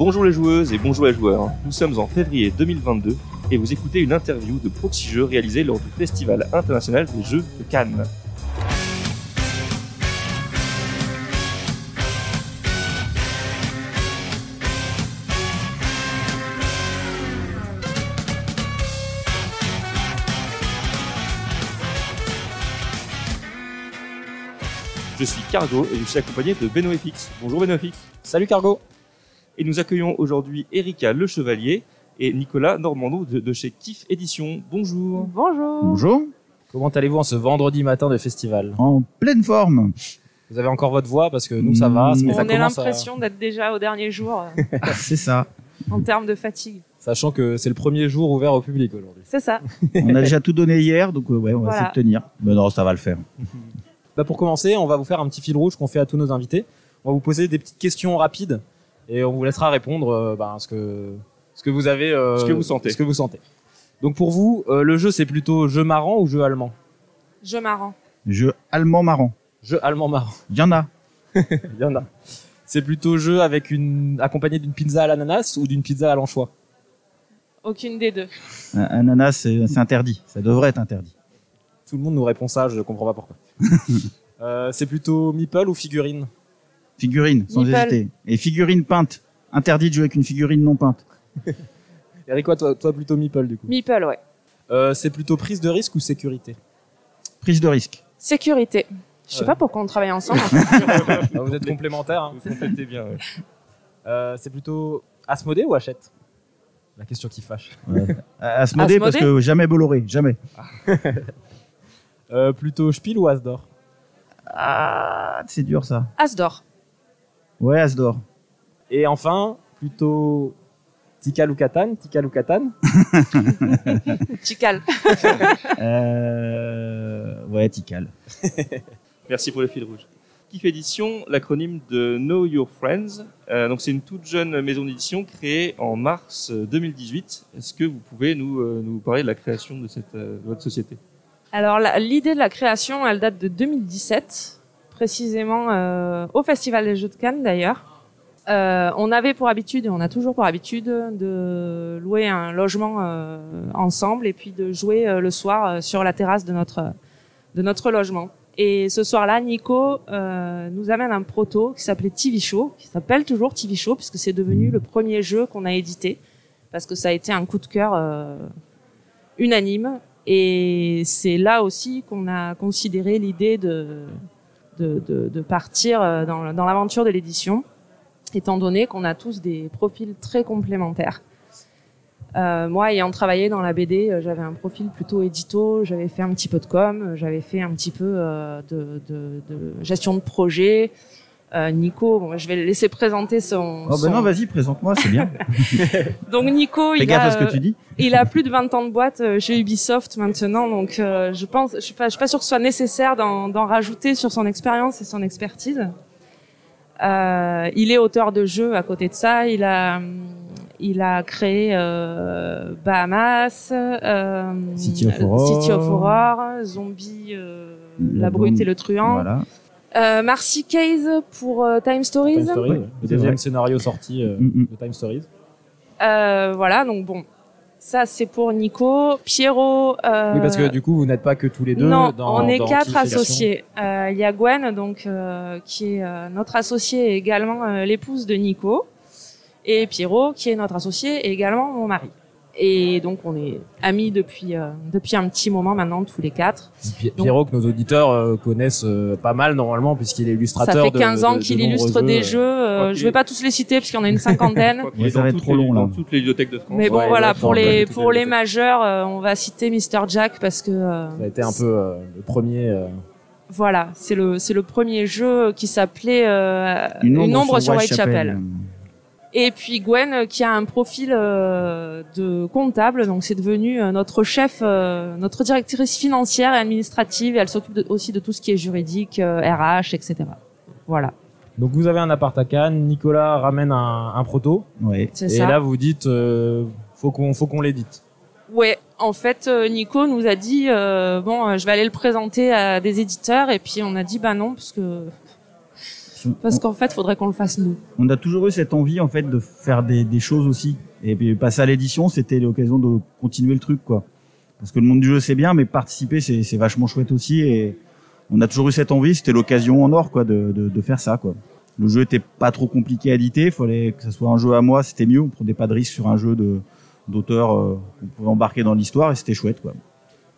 Bonjour les joueuses et bonjour les joueurs. Nous sommes en février 2022 et vous écoutez une interview de Proxy Jeux réalisée lors du Festival international des jeux de Cannes. Je suis Cargo et je suis accompagné de Benoît FX. Bonjour Benoît FX. Salut Cargo Et nous accueillons aujourd'hui Erika Le Chevalier et Nicolas Normando de, de chez Kiff Édition. Bonjour. Bonjour. Bonjour, Comment allez-vous en ce vendredi matin de festival en pleine forme. Vous avez encore votre voix parce que nous ça va, Mm. mais ça On a commence à... l'impression d'être déjà au dernier jour euh, C'est ça. en termes de fatigue. Sachant que c'est le premier jour ouvert au public aujourd'hui. C'est ça. On a déjà tout donné hier, donc euh, ouais, on va Voilà. essayer de tenir. Mais non, ça va le faire. Bah pour commencer, on va vous faire un petit fil rouge qu'on fait à tous nos invités. On va vous poser des petites questions rapides et on vous laissera répondre euh, bah, ce que ce que vous avez, euh, Ce que vous sentez. Ce que vous sentez. Donc pour vous, euh, le jeu c'est plutôt jeu marrant ou jeu allemand? Jeu marrant. Jeu allemand marrant. Jeu allemand marrant. Il y en a. Il y en a. C'est plutôt jeu avec une accompagné d'une pizza à l'ananas ou d'une pizza à l'anchois? Aucune des deux. Un ananas, c'est c'est interdit. Ça devrait être interdit. Tout le monde nous répond ça, je comprends pas pourquoi. Euh, c'est plutôt meeple ou figurine? Figurine, sans hésiter. Et figurine peinte. Interdit de jouer avec une figurine non peinte. Eric, quoi, toi, toi plutôt meeple du coup. Meeple, ouais. Euh, c'est plutôt prise de risque ou sécurité? Prise de risque. Sécurité. Je sais Ouais. pas pourquoi on travaille ensemble. Ah, Vous êtes complémentaires. hein. Vous complétez bien. ouais. Euh, c'est plutôt Asmodée ou Hachette? La question qui fâche. À, se moder parce Asmodée que jamais Bolloré, jamais. Euh, plutôt Spiel ou Asdor? Ah, c'est dur ça. As d'or. Ouais, Asdor. Et enfin, plutôt Tikal ou Katan Tikal ou Katan Chical. Euh... Ouais, Tikal. Merci pour le fil rouge. Kiff Édition, l'acronyme de Know Your Friends. Euh, donc c'est une toute jeune maison d'édition créée en mars euh, 2018. Est-ce que vous pouvez nous, euh, nous parler de la création de, cette, euh, de votre société? Alors l'idée de la création, elle date de 2017, précisément euh, au Festival des Jeux de Cannes d'ailleurs. Euh, on avait pour habitude, et on a toujours pour habitude, de louer un logement euh, ensemble et puis de jouer le soir sur la terrasse de notre de notre logement. Et ce soir-là, Nico nous amène un proto qui s'appelait TV Show, qui s'appelle toujours TV Show puisque c'est devenu le premier jeu qu'on a édité parce que ça a été un coup de cœur unanime. Et c'est là aussi qu'on a considéré l'idée de, de, partir euh, dans, l'aventure de l'édition, étant donné qu'on a tous des profils très complémentaires. Euh, moi, ayant travaillé dans la BD, euh, j'avais un profil plutôt édito, j'avais fait un petit peu de com, j'avais fait un petit peu de gestion de projet. Euh, Nico, bon, je vais le laisser présenter son. Oh, son- ben non, vas-y, présente-moi, c'est bien. Donc Nico, il a, à ce que euh, tu dis. il a plus de 20 ans de boîte euh, chez Ubisoft maintenant, donc euh, je pense, je suis pas, je suis pas sûre que ce soit nécessaire d'en d'en rajouter sur son expérience et son expertise. Euh, il est auteur de jeux à côté de ça. Il a, il a créé euh, Bahamas, euh, City of Horror. Zombie, euh, La Brute et le Truand. Voilà. Euh, Marcy Case pour euh, Time Stories. Time Stories, Ouais, Le deuxième vrai. scénario sorti euh, Mm, mm. de Time Stories. Euh, voilà, donc bon, ça c'est pour Nico. Pierrot. Euh, Oui, parce que du coup, vous n'êtes pas que tous les deux. non, dans, on est dans quatre associés. Euh, Il y a Gwen, donc euh, qui est euh, notre associée et également euh, l'épouse de Nico, et Pierrot, qui est notre associé et également mon mari. Et donc on est amis depuis euh, depuis un petit moment maintenant tous les quatre. Pi- Pierrot, que nos auditeurs euh, connaissent euh, pas mal normalement, puisqu'il est Ça illustrateur fait de- 15 ans de- qu'il illustre des jeux. euh, je vais pas tous les citer parce qu'il y en a une cinquantaine. Est ça dans va être trop long, là. Dans toutes les bibliothèques de France. Mais bon Ouais, voilà, pour les pour les majeurs, euh, on va citer Mr Jack parce que euh, Ça a été un peu euh, le premier. euh, Voilà, c'est le c'est le premier jeu qui s'appelait euh, Une ombre, sur Whitechapel. Et puis Gwen euh, qui a un profil euh, de comptable, donc c'est devenu euh, notre chef, notre directrice financière et administrative. Et elle s'occupe aussi de tout ce qui est juridique, RH, etc. Voilà, Donc vous avez un appart à Cannes, Nicolas ramène un, un proto, c'est et ça. là vous dites euh, faut qu'on faut qu'on l'édite. Ouais, en fait, Nico nous a dit bon, je vais aller le présenter à des éditeurs, et puis on a dit bah non parce que Parce qu'en fait, faudrait qu'on le fasse nous. On a toujours eu cette envie en fait de faire des, des choses aussi. Et puis passer à l'édition, c'était l'occasion de continuer le truc quoi. Parce que le monde du jeu c'est bien, mais participer c'est c'est vachement chouette aussi. Et on a toujours eu cette envie. C'était l'occasion en or quoi de, de, de faire ça quoi. Le jeu était pas trop compliqué à éditer. Fallait que ce soit un jeu à moi, c'était mieux. On prenait pas de risque sur un jeu de d'auteur euh, qu'on pouvait embarquer dans l'histoire et c'était chouette quoi.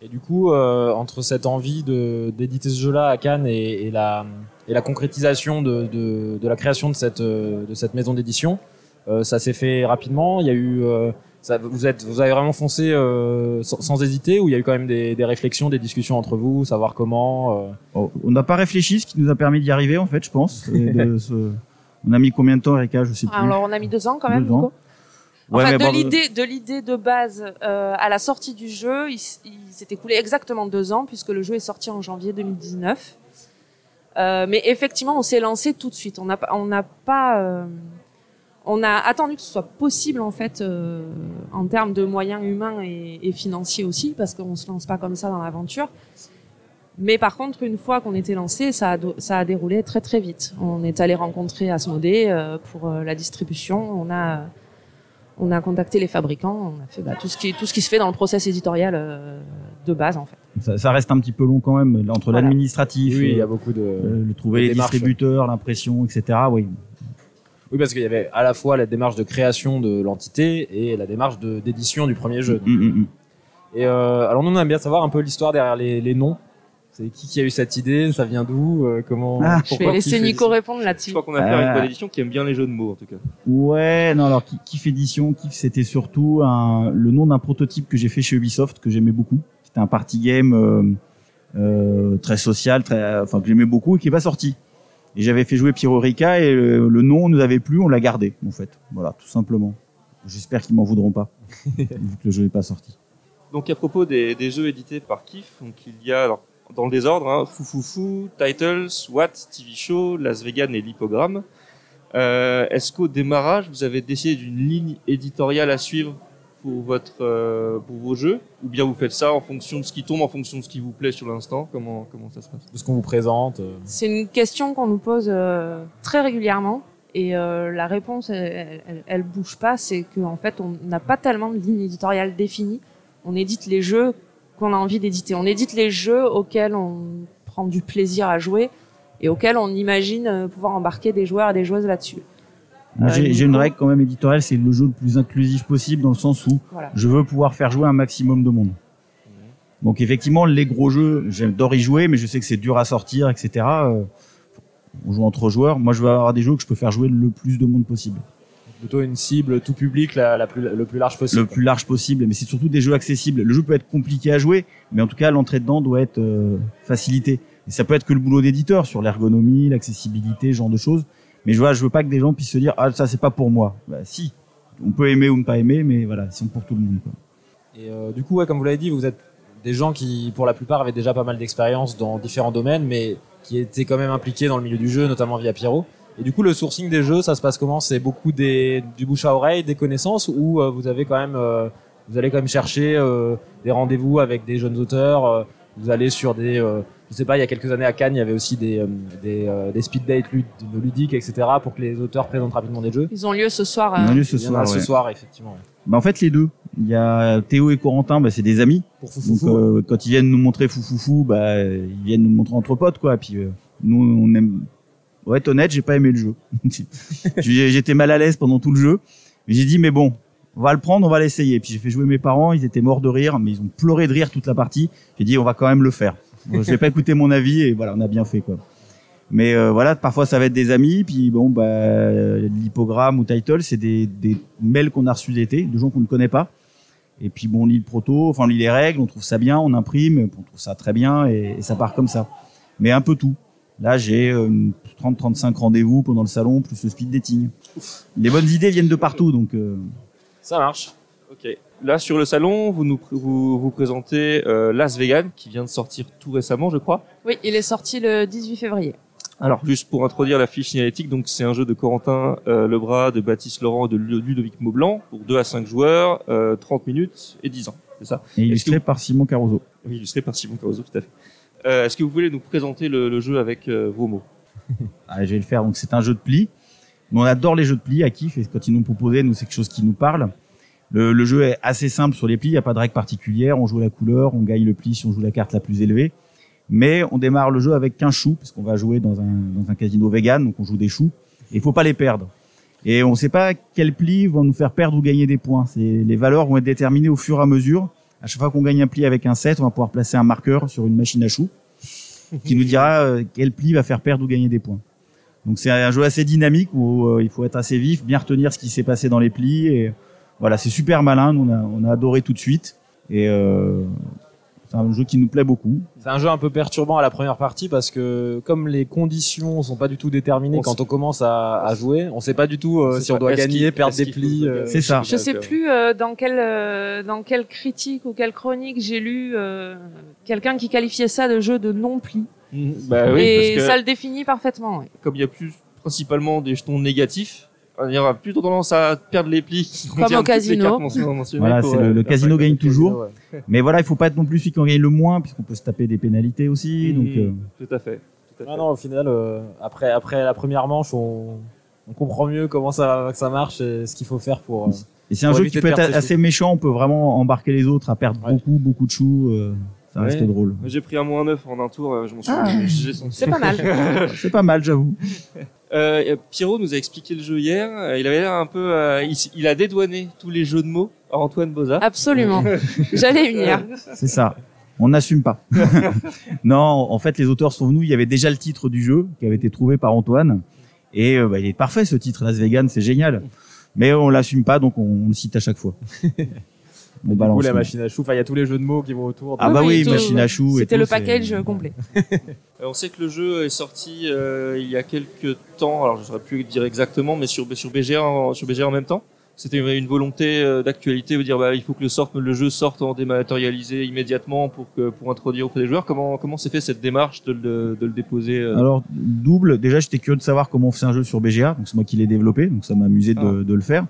Et du coup, euh, entre cette envie de d'éditer ce jeu-là à Cannes et, et la et la concrétisation de, de, de la création de cette euh, de cette maison d'édition, euh, ça s'est fait rapidement. Il y a eu euh, ça, vous êtes vous avez vraiment foncé euh, sans, sans hésiter ou il y a eu quand même des, des réflexions, des discussions entre vous, savoir comment. euh, Oh, on n'a pas réfléchi, ce qui nous a permis d'y arriver en fait, je pense. et de se- On a mis combien de temps, Erika Je sais plus. Alors, on a mis deux ans quand même, Deux ans. Ouais, fait, mais de bon, l'idée, de l'idée de base euh, à la sortie du jeu, il s'est écoulé exactement deux ans puisque le jeu est sorti en janvier 2019. Euh, mais effectivement, on s'est lancé tout de suite. On n'a on n'a pas, euh, on a attendu que ce soit possible en fait euh, en termes de moyens humains et, financiers aussi, parce qu'on se lance pas comme ça dans l'aventure. Mais par contre, une fois qu'on était lancé, ça a, ça a déroulé très très vite. On est allé rencontrer Asmodée euh, pour euh, la distribution. On a on a contacté les fabricants, on a fait bah, tout ce qui tout ce qui se fait dans le process éditorial euh, de base en fait. ça, ça reste un petit peu long quand même, entre Voilà. l'administratif, oui, il y a beaucoup de. euh, le trouver de les démarches, distributeurs, l'impression, etc. Oui. Oui, parce qu'il y avait à la fois la démarche de création de l'entité et la démarche de d'édition du premier jeu. Mm, mm, mm. Et euh, alors nous on aime bien savoir un peu l'histoire derrière les, les noms. C'est qui qui a eu cette idée Ça vient d'où euh, Comment Ah, Je vais laisser Nico répondre Je là-dessus. crois qu'on a affaire à une Euh. bonne édition qui aime bien les jeux de mots en tout cas. Ouais, non, alors Ki- Kif Édition, Kif, c'était surtout un, le nom d'un prototype que j'ai fait chez Ubisoft, que j'aimais beaucoup. C'était un party game euh, euh, très social, très, enfin que j'aimais beaucoup et qui est pas sorti. Et j'avais fait jouer Pierre Rica et le, le nom nous avait plu, on l'a gardé en fait. Voilà, tout simplement. J'espère qu'ils m'en voudront pas, vu que le jeu n'est pas sorti. Donc à propos des, des jeux édités par Kif, donc il y a alors dans le désordre hein, Foufoufou, Titles, Watt, TV Show, Las Vegas et l'Hippogramme. Euh, Est-ce qu'au démarrage vous avez décidé d'une ligne éditoriale à suivre pour votre euh, pour vos jeux? Ou bien vous faites ça en fonction de ce qui tombe, en fonction de ce qui vous plaît sur l'instant? Comment comment ça se passe? De ce qu'on vous présente euh. C'est une question qu'on nous pose euh, très régulièrement et euh, la réponse elle, elle, elle bouge pas. C'est qu'en fait on n'a pas tellement de ligne éditoriale définie. On édite les jeux qu'on a envie d'éditer. On édite les jeux auxquels on prend du plaisir à jouer et auxquels on imagine euh, pouvoir embarquer des joueurs et des joueuses là-dessus. Euh, J'ai une règle quand même éditoriale, c'est le jeu le plus inclusif possible dans le sens où Voilà. je veux pouvoir faire jouer un maximum de monde. Donc effectivement, les gros jeux, j'adore y jouer, mais je sais que c'est dur à sortir, etc. Euh, On joue entre joueurs. Moi, je veux avoir des jeux que je peux faire jouer le plus de monde possible, plutôt une cible tout public la, la plus, le plus large possible. le plus large possible. Mais c'est surtout des jeux accessibles. Le jeu peut être compliqué à jouer, mais en tout cas, l'entrée dedans doit être euh, facilitée. Et ça peut être que le boulot d'éditeur sur l'ergonomie, l'accessibilité, ce genre de choses. Mais je vois, je veux pas que des gens puissent se dire ah ça c'est pas pour moi. Bah si, on peut aimer ou ne pas aimer, mais voilà, ils sont pour tout le monde. Quoi. Et euh, du coup, ouais, comme vous l'avez dit, vous êtes des gens qui, pour la plupart, avaient déjà pas mal d'expérience dans différents domaines, mais qui étaient quand même impliqués dans le milieu du jeu, notamment via Pierrot. Et du coup, le sourcing des jeux, ça se passe comment? C'est beaucoup des, du bouche à oreille, des connaissances, ou euh, vous avez quand même, euh, vous allez quand même chercher euh, des rendez-vous avec des jeunes auteurs. euh, vous allez sur des, euh, je sais pas, il y a quelques années à Cannes, il y avait aussi des, euh, des, euh, des speed dates lud- ludiques, etc., pour que les auteurs présentent rapidement des jeux. Ils ont lieu ce soir. On a euh, lieu ce Il y en a soir. ce soir, effectivement. ouais. Bah, en fait les deux. Il y a Théo et Corentin, bah, c'est des amis. Pour Donc Foufoufou, euh, quand ils viennent nous montrer Foufoufou, bah ils viennent nous le montrer entre potes quoi. Puis euh, nous on aime. Ouais, être honnête, j'ai pas aimé le jeu. J'étais mal à l'aise pendant tout le jeu. J'ai dit mais bon, on va le prendre, on va l'essayer. Puis j'ai fait jouer mes parents, ils étaient morts de rire, mais ils ont pleuré de rire toute la partie. J'ai dit on va quand même le faire. Je vais pas écouter mon avis et voilà, on a bien fait quoi. Mais euh, voilà, parfois ça va être des amis, puis bon bah l'hypogramme ou title, c'est des, mails qu'on a reçus d'été, de gens qu'on ne connaît pas. Et puis bon, on lit le proto, enfin on lit les règles, on trouve ça bien, on imprime, on trouve ça très bien et ça part comme ça. Mais un peu tout. Là, j'ai euh, une 30-35 rendez-vous pendant le salon, plus le speed dating. Les bonnes idées viennent de partout, donc euh, ça marche. Ok. Là sur le salon, vous nous pr- vous, vous présentez euh, Las Vegas qui vient de sortir tout récemment, je crois. Oui, il est sorti le 18 février. Alors, juste pour introduire la fiche signalétique, donc c'est un jeu de Corentin euh, Lebras, de Baptiste Laurent et de Lu- Ludovic Maublanc pour 2 à 5 joueurs, euh, 30 minutes et 10 ans, c'est ça et illustré que par Simon Caruso. Oui, illustré par Simon Caruso, tout à fait. Euh, Est-ce que vous voulez nous présenter le, jeu avec euh, vos mots? Je vais le faire. Donc c'est un jeu de pli. On adore les jeux de pli à kiff et quand ils nous proposé, nous c'est quelque chose qui nous parle. Le, jeu est assez simple sur les plis, il n'y a pas de règle particulière, on joue la couleur, on gagne le pli si on joue la carte la plus élevée. Mais on démarre le jeu avec 15 choux, parce qu'on va jouer dans un, casino vegan, donc on joue des choux, et il faut pas les perdre. Et on ne sait pas quels plis vont nous faire perdre ou gagner des points. Les valeurs vont être déterminées au fur et à mesure. À chaque fois qu'on gagne un pli avec un 7, on va pouvoir placer un marqueur sur une machine à choux qui nous dira euh, quel pli va faire perdre ou gagner des points. Donc c'est un jeu assez dynamique où euh, il faut être assez vif, bien retenir ce qui s'est passé dans les plis et voilà, c'est super malin. Nous, on a, on a adoré tout de suite et euh, c'est un jeu qui nous plaît beaucoup. C'est un jeu un peu perturbant à la première partie parce que comme les conditions sont pas du tout déterminées On quand on commence à, à jouer, on sait pas du tout euh, si on doit gagner, perdre des plis. euh, C'est ça. Je sais plus euh, dans quelle euh, dans quelle critique ou quelle chronique j'ai lu euh, quelqu'un qui qualifiait ça de jeu de non pli Mhm. Bah oui, et parce que ça le définit parfaitement. oui. comme il y a plus principalement des jetons négatifs, on aura plutôt tendance à perdre les plis. qui Comme au casino. cartes Voilà, pour, c'est le, euh, le casino gagne toujours. ouais. Mais voilà, il faut pas être non plus celui qui en gagne le moins, puisqu'on peut se taper des pénalités aussi. Donc, euh, Tout à fait. Tout à Ah non, au final, euh, après, après la première manche, on, on comprend mieux comment ça, que ça marche et ce qu'il faut faire pour. euh, et c'est un jeu qui peut être assez méchant. On peut vraiment embarquer les autres à perdre Ouais. beaucoup, beaucoup de choux. euh, ça reste Ouais. drôle. J'ai pris un moins 9 en un tour, je m'en suis Ah. senti. C'est pas mal. C'est pas mal, j'avoue. Euh, Pierrot nous a expliqué le jeu hier. euh, Il avait l'air un peu, euh, il, a dédouané tous les jeux de mots à Antoine Boza. Absolument. J'allais venir. C'est ça. On n'assume pas. non, en fait, les auteurs sont venus. Il y avait déjà le titre du jeu qui avait été trouvé par Antoine. Et euh, bah, il est parfait ce titre, Las Vegas, c'est génial. Mais on l'assume pas, donc on, on le cite à chaque fois. balance. la machine à choux, enfin, il y a tous les jeux de mots qui vont autour. Ah bah oui, machine à choux. C'était le package euh, complet. Euh, on sait que le jeu est sorti euh, il y a quelques temps. Alors je ne saurais plus dire exactement, mais sur sur BGA en, sur BGA en même temps. C'était une, une volonté euh, d'actualité de dire bah il faut que le, sorte, le jeu sorte en dématérialisé immédiatement pour que pour introduire auprès des joueurs. Comment comment s'est fait cette démarche de le, de le déposer euh, Alors double, déjà j'étais curieux de savoir comment on fait un jeu sur BGA, donc c'est moi qui l'ai développé, donc ça m'a amusé de, Ah. de le faire.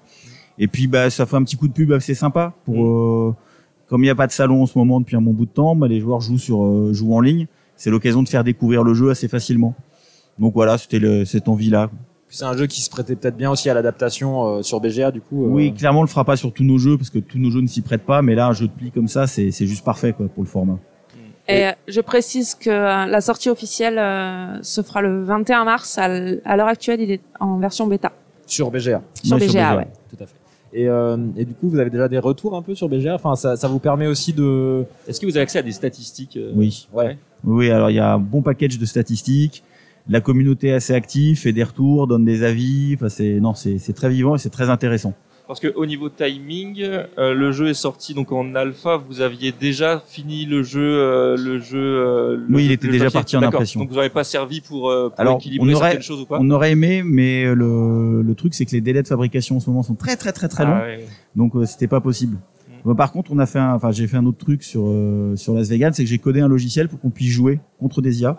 Et puis bah ça fait un petit coup de pub assez sympa pour Mm. euh, comme il n'y a pas de salon en ce moment depuis un bon bout de temps, bah, les joueurs jouent sur euh, jouent en ligne, c'est l'occasion de faire découvrir le jeu assez facilement. Donc voilà, c'était cette envie là. C'est un jeu qui se prêtait peut-être bien aussi à l'adaptation euh, sur BGA, du coup. euh, Oui, clairement on le fera pas sur tous nos jeux parce que tous nos jeux ne s'y prêtent pas, mais là un jeu de pli comme ça c'est c'est juste parfait quoi pour le format. Et euh, je précise que la sortie officielle euh, se fera le 21 mars. À l'heure actuelle, il est en version bêta. Sur BGA. Sur Ouais, BGA, ouais. Tout à fait. Et, euh, et du coup, vous avez déjà des retours un peu sur BGA. Enfin, ça, ça vous permet aussi de. Est-ce que vous avez accès à des statistiques euh, Oui. Ouais. Oui, alors il y a un bon package de statistiques. La communauté est assez active, fait des retours, donne des avis. Enfin, c'est non, c'est c'est très vivant et c'est très intéressant. Parce que au niveau timing, euh, le jeu est sorti donc en alpha. Vous aviez déjà fini le jeu, euh, le jeu. euh, le Oui, il était déjà parti en impression. Donc vous n'avez pas servi pour, euh, pour Alors, équilibrer aurait- certaines choses ou pas On aurait aimé, mais le, le truc c'est que les délais de fabrication en ce moment sont très très très très longs, Ah ouais. donc euh, c'était pas possible. Mm. Par contre, on a fait, enfin j'ai fait un autre truc sur euh, sur Las Vegas, c'est que j'ai codé un logiciel pour qu'on puisse jouer contre des IA.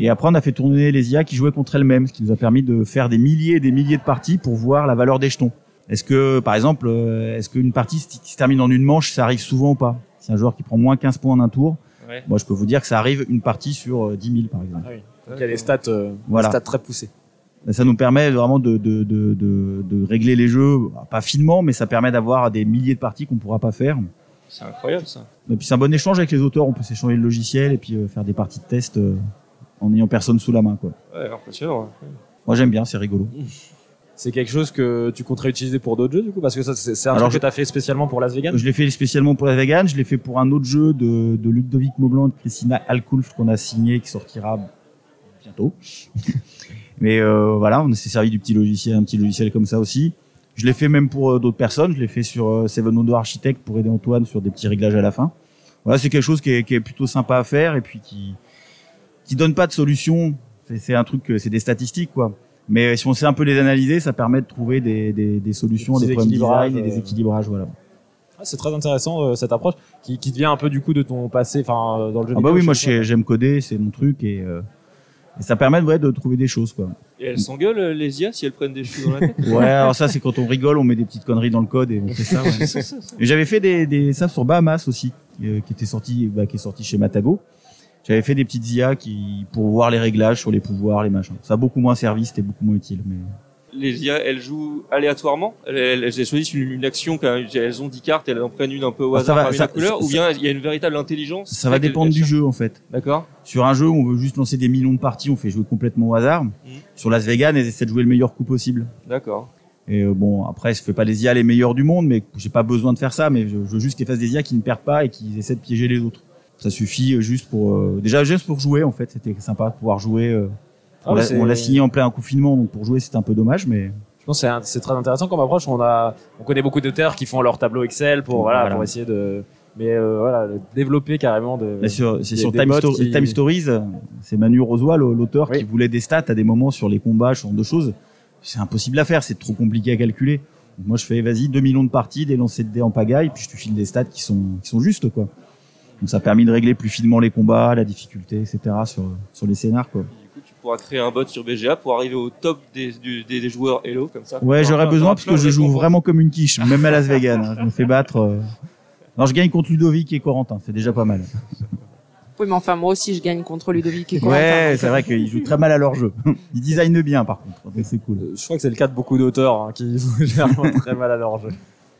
Et après, on a fait tourner les IA qui jouaient contre elles-mêmes, ce qui nous a permis de faire des milliers et des milliers de parties pour voir la valeur des jetons. Est-ce que, par exemple, euh, est-ce qu'une partie qui se termine en une manche, ça arrive souvent ou pas? Si un joueur qui prend moins 15 points en un tour, Ouais. moi je peux vous dire que ça arrive une partie sur euh, 10 000 par exemple. Donc, il y a des stats, euh, Voilà. des stats très poussées. Ça nous permet vraiment de, de, de, de, de régler les jeux, pas finement, mais ça permet d'avoir des milliers de parties qu'on pourra pas faire. C'est incroyable ça. Et puis c'est un bon échange avec les auteurs, on peut s'échanger le logiciel et puis euh, faire des parties de test euh, en ayant personne sous la main. Quoi. Ouais, impressionnant. ouais. Moi j'aime bien, c'est rigolo. C'est quelque chose que tu compterais utiliser pour d'autres jeux, du coup, parce que ça, c'est un Alors, truc que tu as fait spécialement pour Las Vegas. Je l'ai fait spécialement pour la vegan, je l'ai fait pour un autre jeu de, de Ludovic Maublanc, de Christina Alkulf qu'on a signé, qui sortira bientôt. Mais euh, voilà, on s'est servi du petit logiciel, un petit logiciel comme ça aussi. Je l'ai fait même pour euh, d'autres personnes. Je l'ai fait sur euh, Seven Wonders Architect pour aider Antoine sur des petits réglages à la fin. Voilà, c'est quelque chose qui est, qui est plutôt sympa à faire et puis qui qui donne pas de solution. C'est- un truc, c'est des statistiques quoi. Mais si on sait un peu les analyser, ça permet de trouver des, des, des solutions, Des des problèmes équilibrages, design et des euh, équilibrages. Voilà. Ah, c'est très intéressant euh, cette approche qui, qui devient un peu du coup de ton passé, enfin euh, dans le jeu Ah bah vidéo, oui, moi j'aime coder, c'est mon truc et, euh, et ça permet ouais, de trouver des choses quoi. Et elles s'engueulent les IA si elles prennent des cheveux dans la tête? Ouais, alors ça c'est quand on rigole, on met des petites conneries dans le code et on fait ça. ouais. J'avais fait des, des ça sur Bahamas aussi, euh, qui était sorti, bah, qui est sorti chez Matago. J'avais fait des petites IA qui pour voir les réglages sur les pouvoirs, les machins. Ça a beaucoup moins servi, c'était beaucoup moins utile. Mais Les IA, elles jouent aléatoirement? Elles, choisissent une, une action, elles ont 10 cartes, elles en prennent une un peu au Ah, ça hasard va, parmi ça- la couleur, ça- ou bien il y a une véritable intelligence ça va dépendre du jeu en fait. D'accord Sur un jeu où on veut juste lancer des millions de parties, on fait jouer complètement au hasard. Sur Las Vegas, elles essaient de jouer le meilleur coup possible. D'accord. Et euh, bon, après, je fais pas les IA les meilleurs du monde, mais j'ai pas besoin de faire ça. Mais je, je veux juste qu'elles fassent des IA qui ne perdent pas et qui essaient de piéger les autres. Ça suffit euh, juste pour euh, déjà juste pour jouer en fait. C'était sympa de pouvoir jouer. euh, Ah on ouais, l'a- c'est- on l'a signé en plein confinement, donc pour jouer c'était un peu dommage, mais Je pense que c'est c'est très intéressant comme approche. On a, on connaît beaucoup d'auteurs qui font leur tableau Excel pour voilà, Voilà. pour essayer de, mais euh, voilà, développer carrément de. Là, sur- c'est des- sur des Time, Sto- qui- Time Stories, c'est Manu Rosoy, l'auteur, Oui. qui voulait des stats à des moments sur les combats, sur deux choses. C'est impossible à faire, c'est trop compliqué à calculer. Donc moi, je fais, vas-y, 2 millions de parties, des lancers de dés en pagaille, puis je te file des stats qui sont, qui sont justes, quoi. Donc ça a permis de régler plus finement les combats, la difficulté, etc. sur, sur les scénars, quoi. Du coup, tu pourras créer un bot sur BGA pour arriver au top des, du- des, des joueurs Hello, comme ça. Ouais, j'aurais besoin parce que je joue vraiment comme une quiche, même à Las Vegas. hein. Je me fais battre. euh. Non, je gagne contre Ludovic et Corentin, c'est déjà pas mal. Oui, mais enfin, moi aussi, je gagne contre Ludovic et Corentin. Ouais, c'est vrai qu'ils jouent très mal à leur jeu. Ils designent bien, par contre. C'est cool. Euh, Je crois que c'est le cas de beaucoup d'auteurs hein, qui jouent généralement très mal à leur jeu.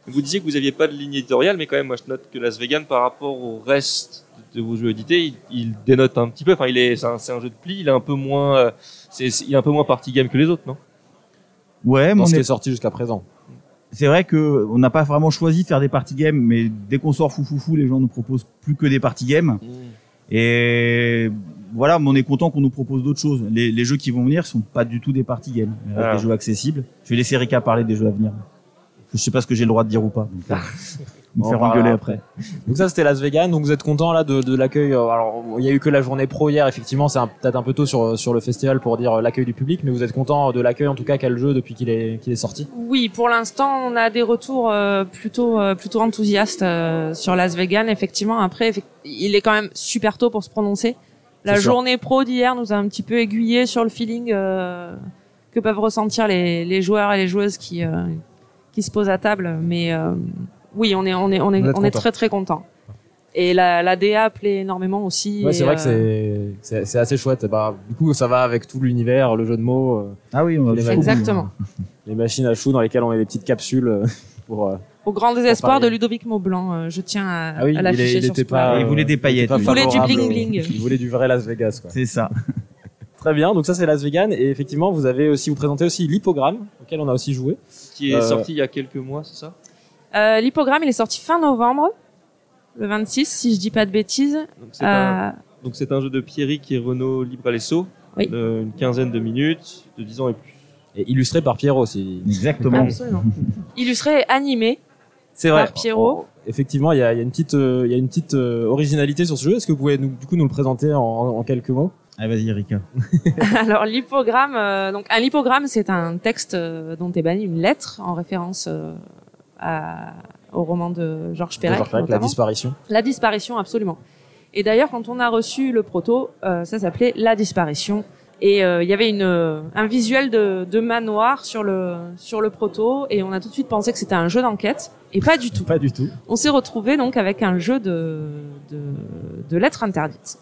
Vous disiez que vous aviez pas de ligne éditoriale, mais quand même, moi, je note que Las Vegas, par rapport au reste de vos jeux édités, il, il dénote un petit peu. Enfin, il est, c'est un, c'est un jeu de pli, il est un peu moins, euh, c'est, c'est- il est un peu moins party game que les autres, non? Ouais, mais on ce qui est sorti jusqu'à présent. c'est vrai que on n'a pas vraiment choisi de faire des party games, mais dès qu'on sort fou fou fou, les gens nous proposent plus que des party games. Et voilà, mais on est content qu'on nous propose d'autres choses. Les, les jeux qui vont venir sont pas du tout des party games, reste Ah. des jeux accessibles. Je vais laisser Rika parler des jeux à venir. Je sais pas ce que j'ai le droit de dire ou pas. Donc, me faire parlera engueuler après. après. Donc ça c'était Las Vegas. Donc vous êtes content là de, de l'accueil. euh, Alors il y a eu que la journée pro hier. Effectivement, c'est peut-être un peu tôt sur sur le festival pour dire euh, l'accueil du public, mais vous êtes content de l'accueil en tout cas quel jeu depuis qu'il est qu'il est sorti? Oui, pour l'instant, on a des retours euh, plutôt euh, plutôt enthousiastes euh, sur Las Vegas. Effectivement, après, il est quand même super tôt pour se prononcer. La sûr. journée pro d'hier nous a un petit peu aiguillé sur le feeling euh, que peuvent ressentir les, les joueurs et les joueuses qui euh, qui se posent à table. Mais euh, oui, on est on est on est on est très très content. Et la, la DA plaît énormément aussi. Ouais, c'est vrai que euh, c'est c'est c'est assez chouette. Bah du coup ça va avec tout l'univers, le jeu de mots, euh, Ah oui, on va Les Exactement. les machines à chou dans lesquelles on met des petites capsules euh, pour. euh, Au grand désespoir de. Ludovic Maublanc, euh, je tiens à, Ah oui, à il, l'afficher est- il sur était ce pas. Il voulait des paillettes. Il voulait du bling bling. Il voulait du vrai Las Vegas quoi. C'est ça. Très bien, donc ça c'est Las Vegas et effectivement vous avez aussi vous présentez aussi l'hippogramme auquel on a aussi joué. Qui est Euh, sorti il y a quelques mois, c'est ça? Euh, L'hippogramme, il est sorti fin novembre, le 26, si je dis pas de bêtises. Donc c'est un, Euh, donc c'est un jeu de Pierrick et Renaud Libre à l'Esso, Oui. de- une quinzaine de minutes, de 10 ans et plus. Et illustré par Pierrot aussi. Exactement. absolument. Illustré et animé. C'est vrai. Par Pierrot. Effectivement, il y a, il y a une petite, euh, il y a une petite euh, originalité sur ce jeu. Est-ce que vous pouvez nous, du coup nous le présenter en, en quelques mots? Ah, vas-y, Rika. Alors l'hippogramme, euh, donc un lipogramme, c'est un texte euh, dont est banni une lettre en référence euh, à- au roman de Georges Perec. Georges Perec, la disparition. La disparition, absolument. Et d'ailleurs, quand on a reçu le proto, euh, ça s'appelait La disparition. Et euh, il y avait une, euh, un visuel de, de manoir sur le, sur le proto, et on a tout de suite pensé que c'était un jeu d'enquête, et pas du tout. Pas du tout. On s'est retrouvé donc avec un jeu de, de, de lettres interdites.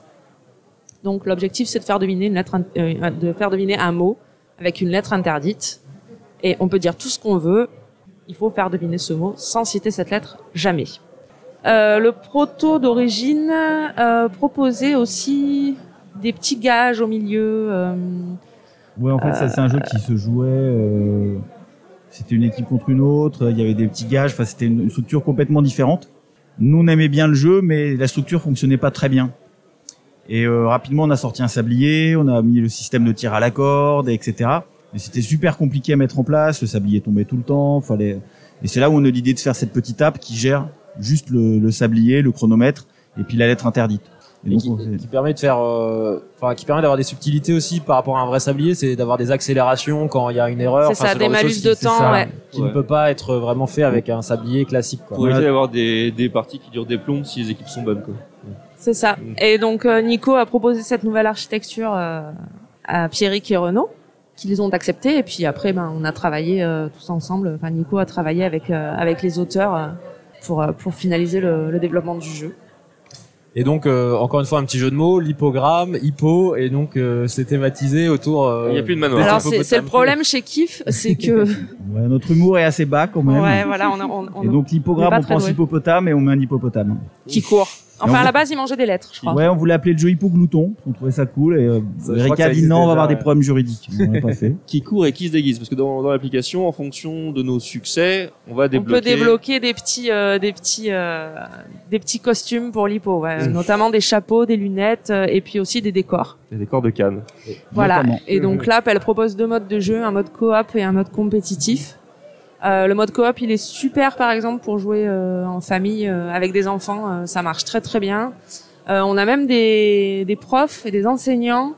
Donc l'objectif, c'est de faire deviner une lettre, euh, de faire deviner un mot avec une lettre interdite, et on peut dire tout ce qu'on veut. Il faut faire deviner ce mot sans citer cette lettre jamais. Euh, le proto d'origine euh, proposait aussi des petits gages au milieu. Ouais, en fait, ça, c'est un jeu qui se jouait. C'était une équipe contre une autre. Il y avait des petits gages. Enfin, c'était une structure complètement différente. Nous, on aimait bien le jeu, mais la structure fonctionnait pas très bien. Et euh, rapidement, on a sorti un sablier, on a mis le système de tir à la corde, etc. Mais c'était super compliqué à mettre en place. Le sablier tombait tout le temps. Fallait. Et c'est là où on a eu l'idée de faire cette petite app qui gère juste le, le sablier, le chronomètre et puis la lettre interdite. Et Et donc, qui, on qui permet de faire, euh, enfin, qui permet d'avoir des subtilités aussi par rapport à un vrai sablier, c'est d'avoir des accélérations quand il y a une erreur. c'est ça, ce des malus de qui- temps. ça. ouais. qui Ouais. ne peut pas être vraiment fait avec un sablier classique. Quoi. Pour éviter d'avoir des, des parties qui durent des plombs si les équipes sont bonnes. Quoi. C'est ça. Mm. Et donc euh, Nico a proposé cette nouvelle architecture euh, à Pierrick et Renaud, qui les ont acceptés. Et puis après, ben, on a travaillé euh, tous ensemble. Enfin, Nico a travaillé avec avec les auteurs pour pour finaliser le, le développement du jeu. Et donc euh, encore une fois un petit jeu de mots, l'hippogramme, hippo, et donc euh, c'est thématisé autour. euh, Il y a plus de manoir. Alors c'est le problème chez Kif, c'est que Ouais, notre humour est assez bas quand même. ouais voilà on, a- on, on- Et donc l'hippogramme, on pense hippopotame et on met un hippopotame. qui court. Enfin à la base il mangeait des lettres, je crois. Ouais, on voulait appeler le jeu hippoglouton. On trouvait ça cool et euh, Ça, je crois que Erika ça a dit existe non, on va déjà, avoir des ouais. problèmes juridiques. On l'a pas fait. Qui court et qui se déguise Parce que dans, dans l'application, en fonction de nos succès, on va On débloquer. peut débloquer des petits, euh, des petits, euh, des petits costumes pour l'hippo, ouais. Mmh. notamment des chapeaux, des lunettes euh, et puis aussi des décors. des décors de Cannes. Voilà. Notamment. Et donc l'app, elle propose deux modes de jeu, un mode coop et un mode compétitif. Euh, le mode coop, il est super, par exemple, pour jouer euh, en famille euh, avec des enfants. euh, ça marche très très bien. Euh, on a même des, des profs et des enseignants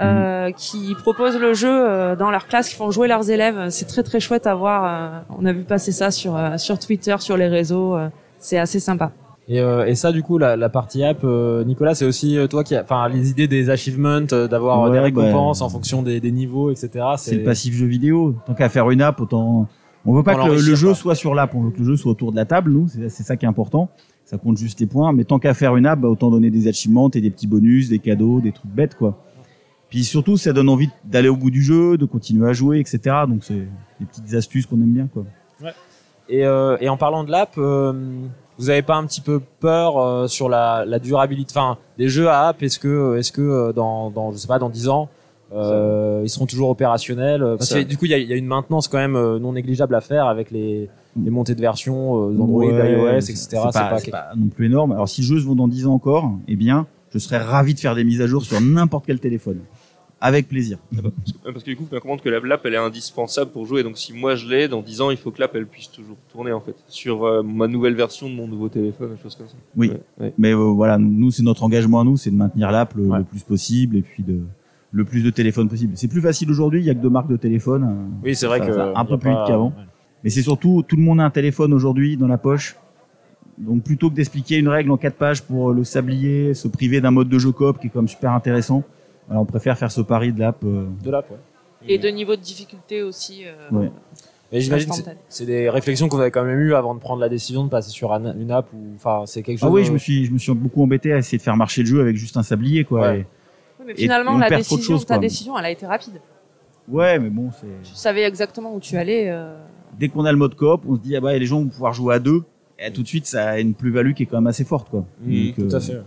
euh, qui proposent le jeu euh, dans leur classe, qui font jouer leurs élèves. C'est très très chouette à voir. euh, on a vu passer ça sur euh, sur Twitter, sur les réseaux. euh, c'est assez sympa. Et, euh, et ça, du coup, la, la partie app, euh, Nicolas, c'est aussi euh, toi qui, a- enfin, les idées des achievements, euh, d'avoir Ouais, des récompenses bah, en fonction des, des niveaux, etc. C'est le passif jeu vidéo. Tant qu'à faire une app, autant. On veut pas que le, jeu soit sur l'app, on veut que le jeu soit autour de la table, nous. C'est c'est ça qui est important. Ça compte juste les points. Mais tant qu'à faire une app, bah, autant donner des achievements et des petits bonus, des cadeaux, des trucs bêtes, quoi. Puis surtout, ça donne envie d'aller au bout du jeu, de continuer à jouer, etc. Donc c'est des petites astuces qu'on aime bien, quoi. Et, euh, et en parlant de l'app, euh, vous avez pas un petit peu peur euh, sur la, la durabilité, enfin, des jeux à app? Est-ce que, est-ce que euh, dans, dans, je sais pas, dans 10 ans, euh, ils seront toujours opérationnels euh, Parce Ça. que du coup, il y a, il y a une maintenance quand même euh, non négligeable à faire avec les, les montées de version euh, d'Android, Ouais, d'iOS, etc. C'est pas, non plus énorme. Alors si le jeu se vend dans 10 ans encore, eh bien, je serais ravi de faire des mises à jour sur n'importe quel téléphone. Avec plaisir. Parce que du coup, vous comprendre que la- l'app, elle est indispensable pour jouer. Donc si moi je l'ai, dans 10 ans, il faut que l'app, elle puisse toujours tourner en fait. Sur euh, ma nouvelle version de mon nouveau téléphone, des choses comme ça. Oui. Ouais, ouais. Mais euh, voilà, nous, c'est notre engagement à nous, c'est de maintenir l'app le, Ouais. le plus possible et puis de le plus de téléphones possible. C'est plus facile aujourd'hui, il y a que deux marques de téléphone. Oui, c'est vrai Ça- que ça- un peu plus pas- vite qu'avant. ouais. Mais c'est surtout, tout le monde a un téléphone aujourd'hui dans la poche. Donc plutôt que d'expliquer une règle en quatre pages pour le sablier, se priver d'un mode de jeu coop qui est quand même super intéressant, voilà, on préfère faire ce pari de l'app. euh, De l'app, ouais. Et de niveau de difficulté aussi. euh, Ouais. Et j'imagine que c'est- des réflexions que vous avez quand même eues avant de prendre la décision de passer sur un- une app ou enfin c'est quelque chose. Ah oui, je me suis, je me suis beaucoup embêté à essayer de faire marcher le jeu avec juste un sablier, quoi. Ouais. Et- Oui, mais finalement, la décision, ta quoi. décision, elle a été rapide. ouais, mais bon, c'est Tu savais exactement où tu allais. euh, dès qu'on a le mode coop, on se dit ah bah les gens vont pouvoir jouer à deux. Et tout de suite, ça a une plus-value qui est quand même assez forte, quoi. Mhm, Donc, Tout euh, à fait.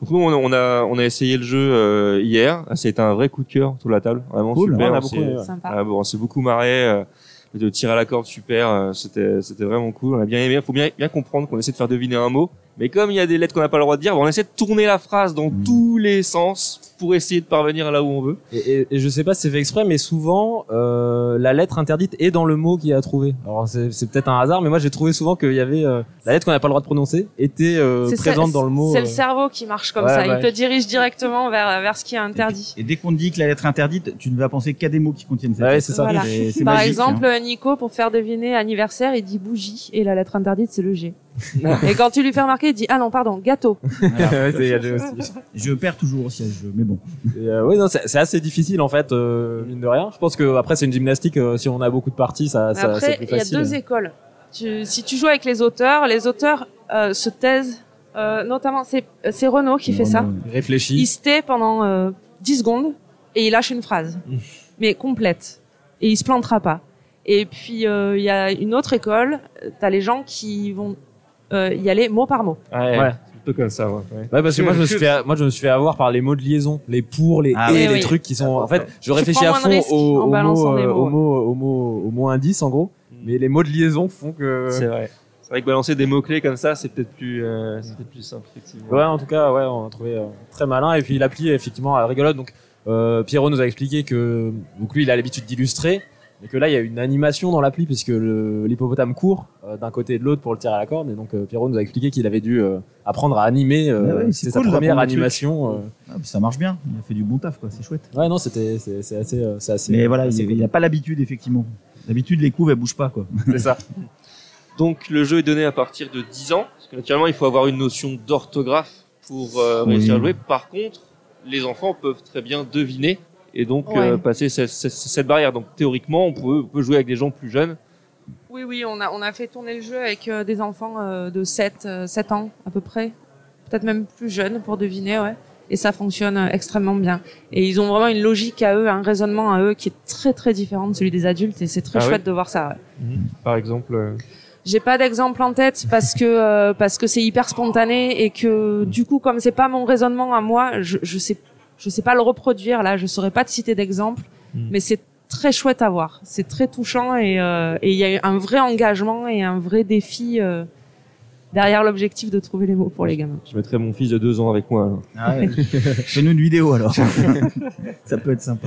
Donc nous, on a, on a, on a essayé le jeu euh, hier. Ah, C'était un vrai coup de cœur de la table. Vraiment Cool. super. Ouais, on s'est- ouais. Ah beaucoup marré. Euh, de tir à la corde, super. euh, C'était, c'était vraiment cool. On a bien aimé. Il faut bien, bien comprendre qu'on essaie de faire deviner un mot. Mais comme il y a des lettres qu'on n'a pas le droit de dire, on essaie de tourner la phrase dans tous les sens pour essayer de parvenir là où on veut. Et, et, et je sais pas si c'est fait exprès, mais souvent euh, la lettre interdite est dans le mot qu'il a trouvé. Alors c'est c'est peut-être un hasard, mais moi j'ai trouvé souvent qu'il y avait euh, la lettre qu'on n'a pas le droit de prononcer était euh, présente ça- dans le mot. C'est euh. le cerveau qui marche comme Ouais, ça. ouais. Il te dirige directement vers, vers ce qui est interdit. Et dès qu'on te dit que la lettre est interdite, tu ne vas penser qu'à des mots qui contiennent cette Ouais, lettre. c'est ça. Voilà. Et c'est Par magique, exemple, hein. Nico, pour faire deviner anniversaire, il dit bougie et la lettre interdite, c'est le G. et quand tu lui fais remarquer, il dit ah non, pardon, gâteau. Voilà. Ouais, c'est- il y a des aussi. Je perds toujours aussi à ce jeu, mais bon. Et, euh, ouais, non, c'est assez difficile en fait, euh, mine de rien. Je pense que après c'est une gymnastique. euh, si on a beaucoup de parties, ça, ça c'est Après, plus il y a facile. deux écoles. Tu- si tu joues avec les auteurs, les auteurs euh, se taisent. Euh, notamment, c'est Renaud qui fait ça. Il Réfléchis. se tait pendant euh, 10 secondes et il lâche une phrase, mais complète. Et il se plantera pas. Et puis, euh, il y a une autre école, tu as les gens qui vont euh, y aller mot par mot. Ouais. Ouais. C'est plutôt comme ça, ouais. ouais. Ouais, parce que moi je me suis fait, moi je me suis fait avoir par les mots de liaison, les pour, les Ah et, oui. les Oui. trucs qui sont. En fait, je réfléchis prends à moins de fond risques aux, en aux balançant mots, des euh, mots, aux ouais. mots, aux mots, aux mots indices en gros. Mais les mots de liaison font que. C'est vrai. C'est vrai que balancer des mots-clés comme ça, c'est peut-être plus, euh, c'est peut-être plus simple, effectivement. Ouais, en tout cas, ouais, on a trouvé euh, très malin. Et puis l'appli, effectivement, elle rigolote. Donc, euh, Pierrot nous a expliqué que donc lui, il a l'habitude d'illustrer, mais que là, il y a une animation dans l'appli puisque l'hippopotame court euh, d'un côté et de l'autre pour le tirer à la corde. Et donc, euh, Pierrot nous a expliqué qu'il avait dû euh, apprendre à animer. Euh, Ah ouais, c'était c'est sa cool première animation. euh. Ah, ça marche bien. Il a fait du bon taf, quoi. C'est chouette. Ouais, non, c'était, c'est, assez, euh, c'est assez. Mais voilà, assez il n'a pas l'habitude, effectivement. D'habitude, les couves, elles bougent pas, quoi. cool. c'est ça. Donc le jeu est donné à partir de 10 ans, parce que naturellement il faut avoir une notion d'orthographe pour euh, Oui. réussir à jouer. Par contre, les enfants peuvent très bien deviner et donc euh, Ouais. passer cette, cette- cette barrière. Donc théoriquement, on peut, on peut jouer avec des gens plus jeunes. Oui, oui, on a, on a fait tourner le jeu avec euh, des enfants euh, de 7, euh, 7 ans à peu près. peut-être même plus jeunes pour deviner, ouais. Et ça fonctionne extrêmement bien. Et ils ont vraiment une logique à eux, un raisonnement à eux qui est très très différent de celui des adultes. Et c'est très Ah chouette de voir ça. ouais. Par exemple, J'ai pas d'exemple en tête parce que parce que c'est hyper spontané et que du coup comme c'est pas mon raisonnement à moi, je je sais je sais pas le reproduire là, je saurais pas te citer d'exemple, Mm. mais c'est très chouette à voir, c'est très touchant et euh, et il y a un vrai engagement et un vrai défi euh, derrière l'objectif de trouver les mots pour les gamins. je mettrais mon fils de deux ans avec moi. alors. Ah ouais. Fais-nous une vidéo alors. ça peut être sympa.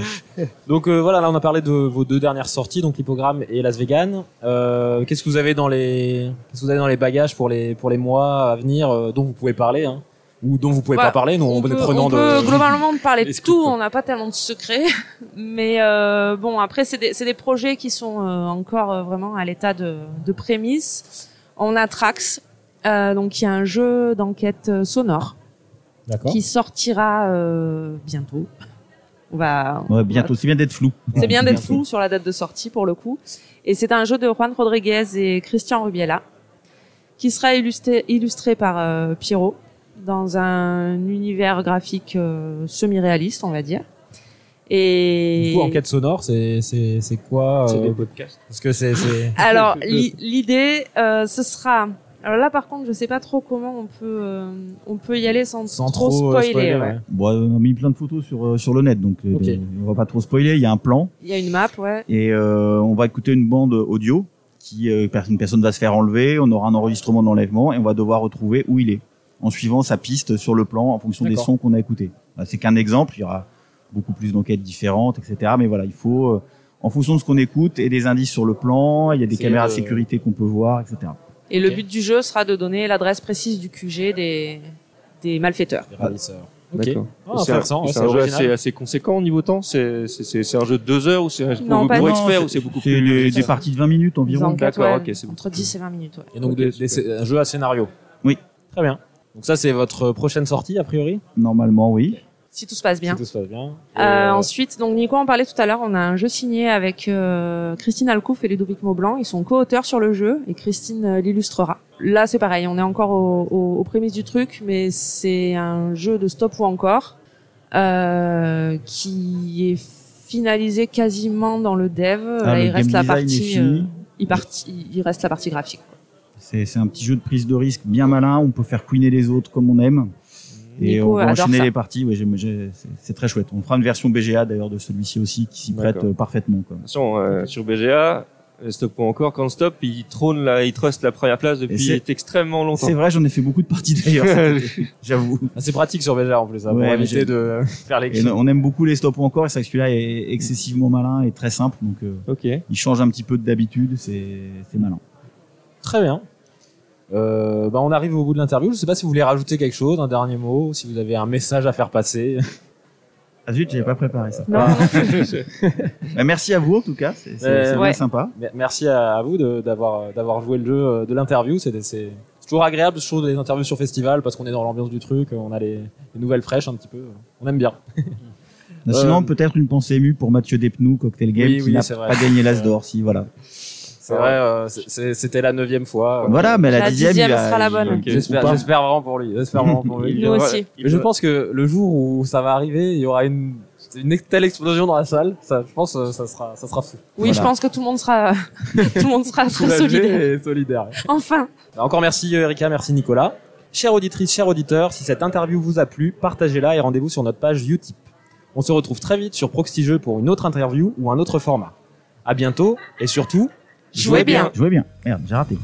Donc euh, voilà, là on a parlé de vos deux dernières sorties, donc l'hippogramme et Las Vegan. Euh, qu'est-ce que vous avez dans les, qu'est-ce que vous avez dans les bagages pour les pour les mois à venir euh, dont vous pouvez parler, hein, ou dont vous pouvez pas parler, nous on, peut, est prenant on peut de. globalement parler de tout, on n'a pas tellement de secrets, mais euh, bon après c'est des, c'est des projets qui sont euh, encore euh, vraiment à l'état de, de prémisse. On a Trax, euh, donc il y a un jeu d'enquête euh, sonore D'accord. qui sortira euh, bientôt. On va, Ouais, bientôt. C'est bien d'être flou. c'est bien d'être flou sur la date de sortie pour le coup. Et c'est un jeu de Juan Rodriguez et Christian Rubiela qui sera illustré, illustré par euh, Pierrot dans un univers graphique euh, semi-réaliste, on va dire. Et Du coup, enquête sonore, c'est c'est c'est quoi C'est euh, des podcasts. Parce que c'est c'est. alors li- l'idée, euh, ce sera. Alors là, par contre, je sais pas trop comment on peut euh, on peut y aller sans, Sans trop, trop, euh, spoiler. spoiler, ouais. ouais. Bon, on a mis plein de photos sur euh, sur le net, donc euh, Ok. on va pas trop spoiler. Il y a un plan Il y a une map, ouais. et euh, on va écouter une bande audio qui euh, une personne va se faire enlever. On aura un enregistrement d'enlèvement et on va devoir retrouver où il est en suivant sa piste sur le plan en fonction des sons qu'on a écoutés. Voilà, C'est qu'un exemple. Il y aura beaucoup plus d'enquêtes différentes, etc. Mais voilà, il faut euh, en fonction de ce qu'on écoute et des indices sur le plan. Il y a des caméras de le- sécurité qu'on peut voir, etc. Et le but du jeu sera de donner l'adresse précise du QG des des malfaiteurs. des ravisseurs. Ok. D'accord. Ah, c'est un- intéressant, ouais, c'est un jeu assez, assez conséquent au niveau temps. C'est c'est- c'est- c'est un jeu de deux heures ou c'est un Non, pour, pas pour du- expert Non, ou c'est beaucoup plus. des, des parties de 20 minutes environ. D'accord, ouais, ok, c'est entre 10 et 20 minutes. Ouais. Et donc des- des- un jeu à scénario. Oui. Très bien. Donc ça c'est votre prochaine sortie a priori. Normalement, oui. Si tout se passe bien. Si tout se passe bien. Euh, euh, ensuite, donc Nico en parlait tout à l'heure, on a un jeu signé avec euh, Christine Alcouf et Ludovic Maublanc. Ils sont co-auteurs sur le jeu et Christine euh, l'illustrera. Là, c'est pareil, on est encore au, au, aux prémices du truc, mais c'est un jeu de stop ou encore euh, qui est finalisé quasiment dans le dev. Ah, Là, le il reste la design est partie, fini. euh, il, parti- il reste la partie graphique. C'est c'est un petit jeu de prise de risque bien malin. On peut faire queener les autres comme on aime. Et Nico on va enchaîner ça. les parties. Ouais, c'est- très chouette. On fera une version BGA d'ailleurs de celui-ci aussi qui s'y prête euh, parfaitement. Quoi. Attention, euh, sur BGA, euh, Stop ou encore, quand Stop, il trône la, il trust la première place depuis c'est- extrêmement longtemps. C'est vrai, j'en ai fait beaucoup de parties d'ailleurs. J'avoue. ah, c'est pratique sur BGA en plus, hein, Ouais, pour éviter de faire les Et on aime beaucoup les stop ou encore. Et c'est vrai que celui-là est excessivement malin et très simple. Donc euh, Ok. il change un petit peu d'habitude. C'est c'est malin. Très bien. Euh, bah, on arrive au bout de l'interview. Je sais pas si vous voulez rajouter quelque chose, un dernier mot, si vous avez un message à faire passer. Ah zut, j'avais pas préparé ça. Non, Ah. Bah, merci à vous en tout cas. C'est Euh, ouais. sympa. Mer- Merci à, à vous de- d'avoir d'avoir joué le jeu euh, de l'interview. C'est toujours agréable, je trouve, des interviews sur festival parce qu'on est dans l'ambiance du truc, on a les, les nouvelles fraîches un petit peu. On aime bien. Sinon, Euh, peut-être une pensée émue pour Mathieu Despnous, Cocktail Game, Oui, qui oui, n'a c'est vrai. pas gagné l'As d'or. Si, voilà. C'est vrai, euh, c'était la neuvième fois. Euh, Voilà, mais la, La dixième, dixième il va- sera la bonne. J'espère vraiment pour lui. J'espère vraiment pour lui. Nous aussi. Mais je pense que le jour où ça va arriver, il y aura une, une telle explosion dans la salle. Ça, je pense que ça sera, ça sera fou. Oui, Voilà. je pense que tout le monde sera, tout le monde sera très solidaire. et solidaire. Enfin. Encore merci euh, Erika, merci Nicolas. Chère auditrice, chers auditeurs, si cette interview vous a plu, partagez-la et rendez-vous sur notre page Utip. On se retrouve très vite sur Proxy Jeux pour une autre interview ou un autre format. À bientôt et surtout, Jouez bien. Jouez bien. Merde, j'ai raté.